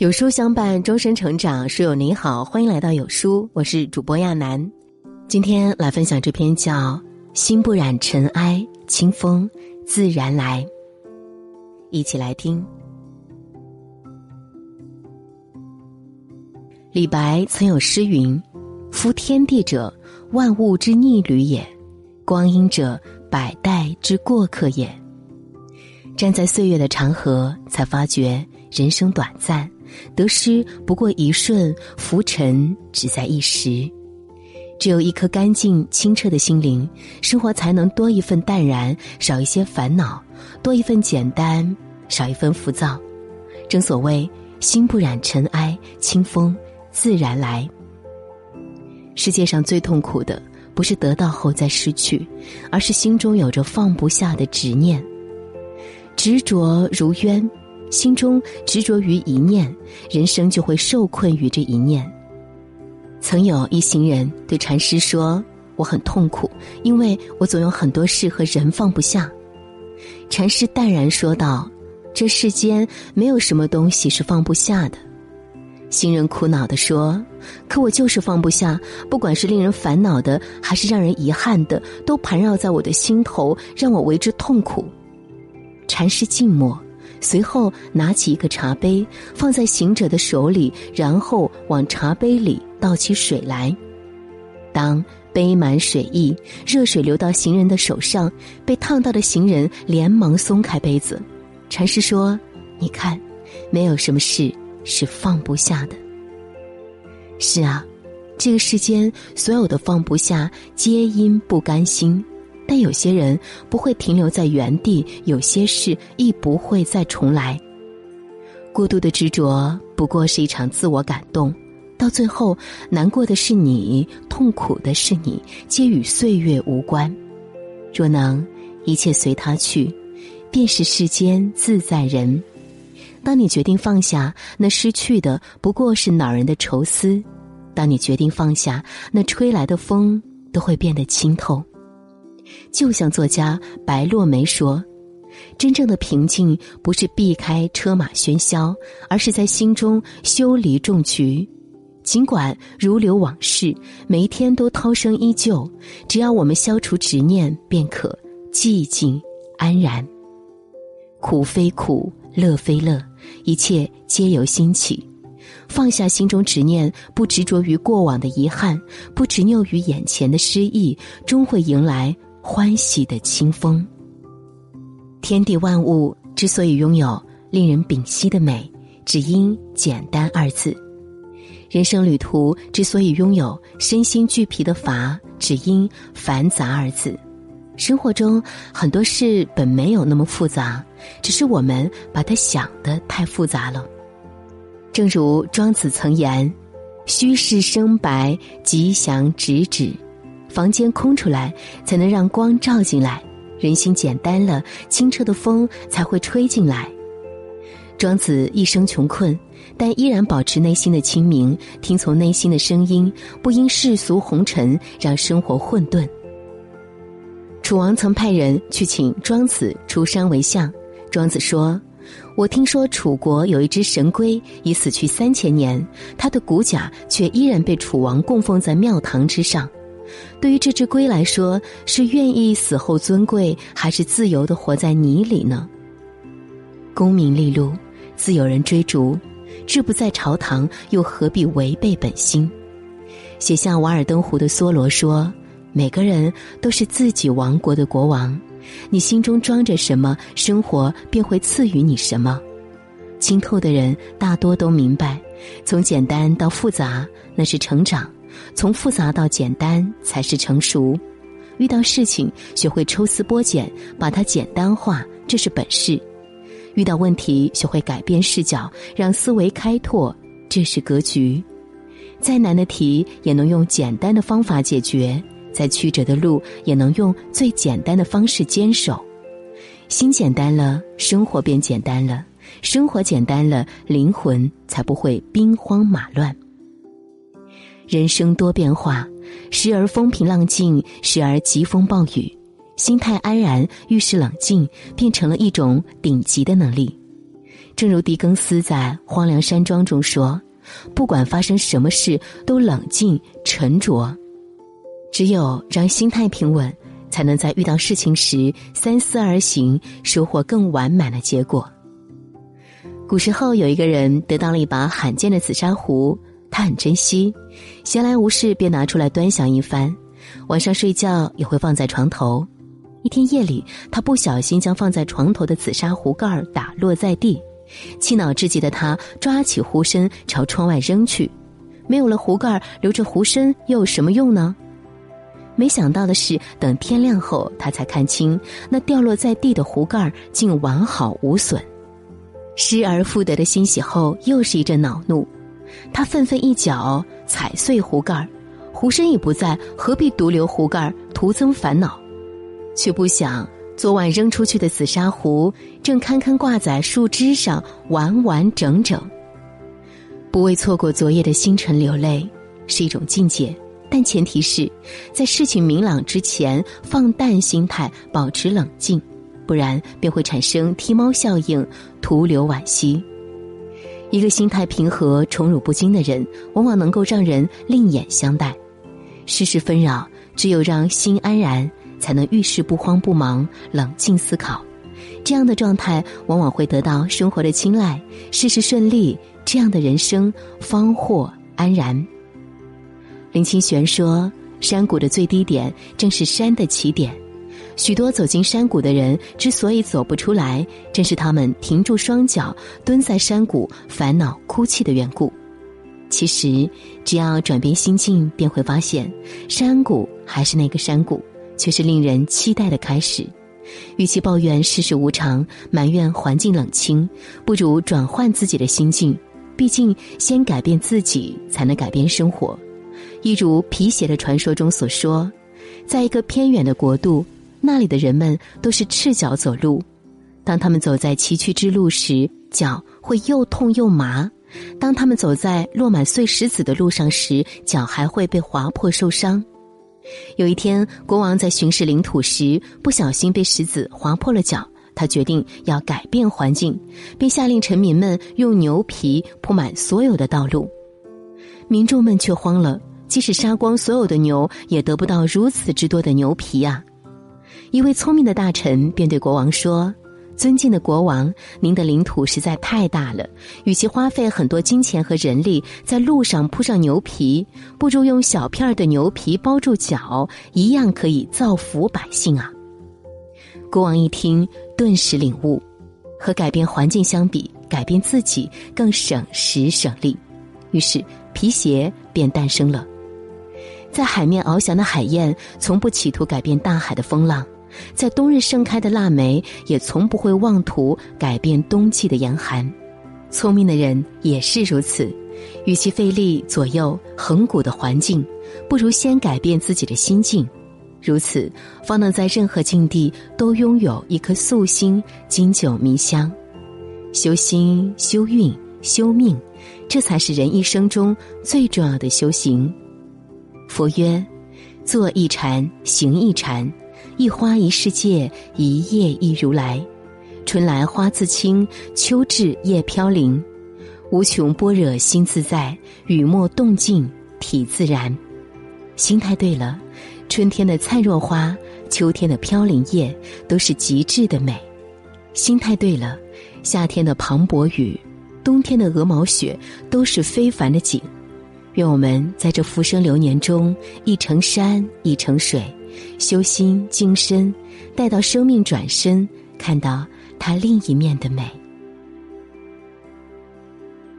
有书相伴，终身成长。书友你好，欢迎来到有书，我是主播亚楠。今天来分享这篇叫《心不染尘埃，清风自然来》，一起来听。李白曾有诗云：“夫天地者，万物之逆旅也；光阴者，百代之过客也。”站在岁月的长河，才发觉人生短暂。得失不过一瞬，浮沉只在一时。只有一颗干净清澈的心灵，生活才能多一份淡然，少一些烦恼；多一份简单，少一份浮躁。正所谓“心不染尘埃，清风自然来”。世界上最痛苦的，不是得到后再失去，而是心中有着放不下的执念。执着如渊。心中执着于一念，人生就会受困于这一念。曾有一行人对禅师说：“我很痛苦，因为我总有很多事和人放不下。”禅师淡然说道：“这世间没有什么东西是放不下的。”行人苦恼地说：“可我就是放不下，不管是令人烦恼的，还是让人遗憾的，都盘绕在我的心头，让我为之痛苦。”禅师静默。随后拿起一个茶杯，放在行者的手里，然后往茶杯里倒起水来。当杯满水溢，热水流到行人的手上，被烫到的行人连忙松开杯子。禅师说：“你看，没有什么事是放不下的。”是啊，这个世间所有的放不下，皆因不甘心。但有些人不会停留在原地，有些事亦不会再重来。过度的执着不过是一场自我感动，到最后难过的是你，痛苦的是你，皆与岁月无关。若能一切随他去，便是世间自在人。当你决定放下，那失去的不过是恼人的愁思；当你决定放下，那吹来的风都会变得清透。就像作家白落梅说：“真正的平静，不是避开车马喧嚣，而是在心中修篱种菊。尽管如流往事，每一天都涛声依旧，只要我们消除执念，便可寂静安然。苦非苦，乐非乐，一切皆由心起。放下心中执念，不执着于过往的遗憾，不执拗于眼前的失意，终会迎来。”欢喜的清风。天地万物之所以拥有令人屏息的美，只因简单二字；人生旅途之所以拥有身心俱疲的乏，只因繁杂二字。生活中很多事本没有那么复杂，只是我们把它想的太复杂了。正如庄子曾言：“虚室生白，吉祥直指。”房间空出来，才能让光照进来；人心简单了，清澈的风才会吹进来。庄子一生穷困，但依然保持内心的清明，听从内心的声音，不因世俗红尘让生活混沌。楚王曾派人去请庄子出山为相，庄子说：“我听说楚国有一只神龟，已死去三千年，它的骨甲却依然被楚王供奉在庙堂之上。”对于这只龟来说，是愿意死后尊贵，还是自由的活在泥里呢？功名利禄，自有人追逐，志不在朝堂，又何必违背本心？写下《瓦尔登湖》的梭罗说：“每个人都是自己王国的国王，你心中装着什么，生活便会赐予你什么。”清透的人大多都明白，从简单到复杂，那是成长。从复杂到简单才是成熟，遇到事情学会抽丝剥茧，把它简单化，这是本事；遇到问题学会改变视角，让思维开拓，这是格局。再难的题也能用简单的方法解决，再曲折的路也能用最简单的方式坚守。心简单了，生活便简单了；生活简单了，灵魂才不会兵荒马乱。人生多变化，时而风平浪静，时而疾风暴雨。心态安然，遇事冷静，变成了一种顶级的能力。正如狄更斯在《荒凉山庄》中说：“不管发生什么事，都冷静沉着。只有让心态平稳，才能在遇到事情时三思而行，收获更完满的结果。”古时候有一个人得到了一把罕见的紫砂壶，他很珍惜，闲来无事便拿出来端详一番，晚上睡觉也会放在床头。一天夜里，他不小心将放在床头的紫砂壶盖打落在地，气恼至极的他抓起壶身朝窗外扔去。没有了壶盖，留着壶身又有什么用呢？没想到的是，等天亮后，他才看清那掉落在地的壶盖竟完好无损。失而复得的欣喜后，又是一阵恼怒。他愤愤一脚踩碎壶盖，壶身已不在，何必独留壶盖，徒增烦恼？却不想昨晚扔出去的紫砂壶，正堪堪挂在树枝上，完完整整。不为错过昨夜的星辰流泪，是一种境界，但前提是在事情明朗之前，放淡心态，保持冷静。不然便会产生踢猫效应，徒留惋惜。一个心态平和、宠辱不惊的人，往往能够让人另眼相待。世事纷扰，只有让心安然，才能遇事不慌不忙，冷静思考。这样的状态，往往会得到生活的青睐，事事顺利。这样的人生方获安然。林清玄说：“山谷的最低点，正是山的起点。”许多走进山谷的人之所以走不出来，正是他们停住双脚，蹲在山谷烦恼哭泣的缘故。其实，只要转变心境，便会发现，山谷还是那个山谷，却是令人期待的开始。与其抱怨世事无常，埋怨环境冷清，不如转换自己的心境。毕竟，先改变自己，才能改变生活。一如皮鞋的传说中所说，在一个偏远的国度。那里的人们都是赤脚走路，当他们走在崎岖之路时，脚会又痛又麻；当他们走在落满碎石子的路上时，脚还会被划破受伤。有一天，国王在巡视领土时，不小心被石子划破了脚，他决定要改变环境，并下令臣民们用牛皮铺满所有的道路。民众们却慌了，即使杀光所有的牛，也得不到如此之多的牛皮啊！一位聪明的大臣便对国王说：“尊敬的国王，您的领土实在太大了，与其花费很多金钱和人力在路上铺上牛皮，不如用小片儿的牛皮包住脚，一样可以造福百姓啊。”国王一听，顿时领悟：和改变环境相比，改变自己更省时省力。于是，皮鞋便诞生了。在海面翱翔的海燕，从不企图改变大海的风浪。在冬日盛开的腊梅，也从不会妄图改变冬季的严寒。聪明的人也是如此，与其费力左右恒古的环境，不如先改变自己的心境。如此，方能在任何境地都拥有一颗素心，经久弥香。修心、修运、修命，这才是人一生中最重要的修行。佛曰：“坐一禅，行一禅。”一花一世界，一叶一如来。春来花自青，秋至叶飘零。无穷般若心自在，雨墨动静体自然。心态对了，春天的灿若花，秋天的飘零叶，都是极致的美。心态对了，夏天的磅礴雨，冬天的鹅毛雪，都是非凡的景。愿我们在这浮生流年中，一程山，一程水。修心净身，待到生命转身，看到它另一面的美。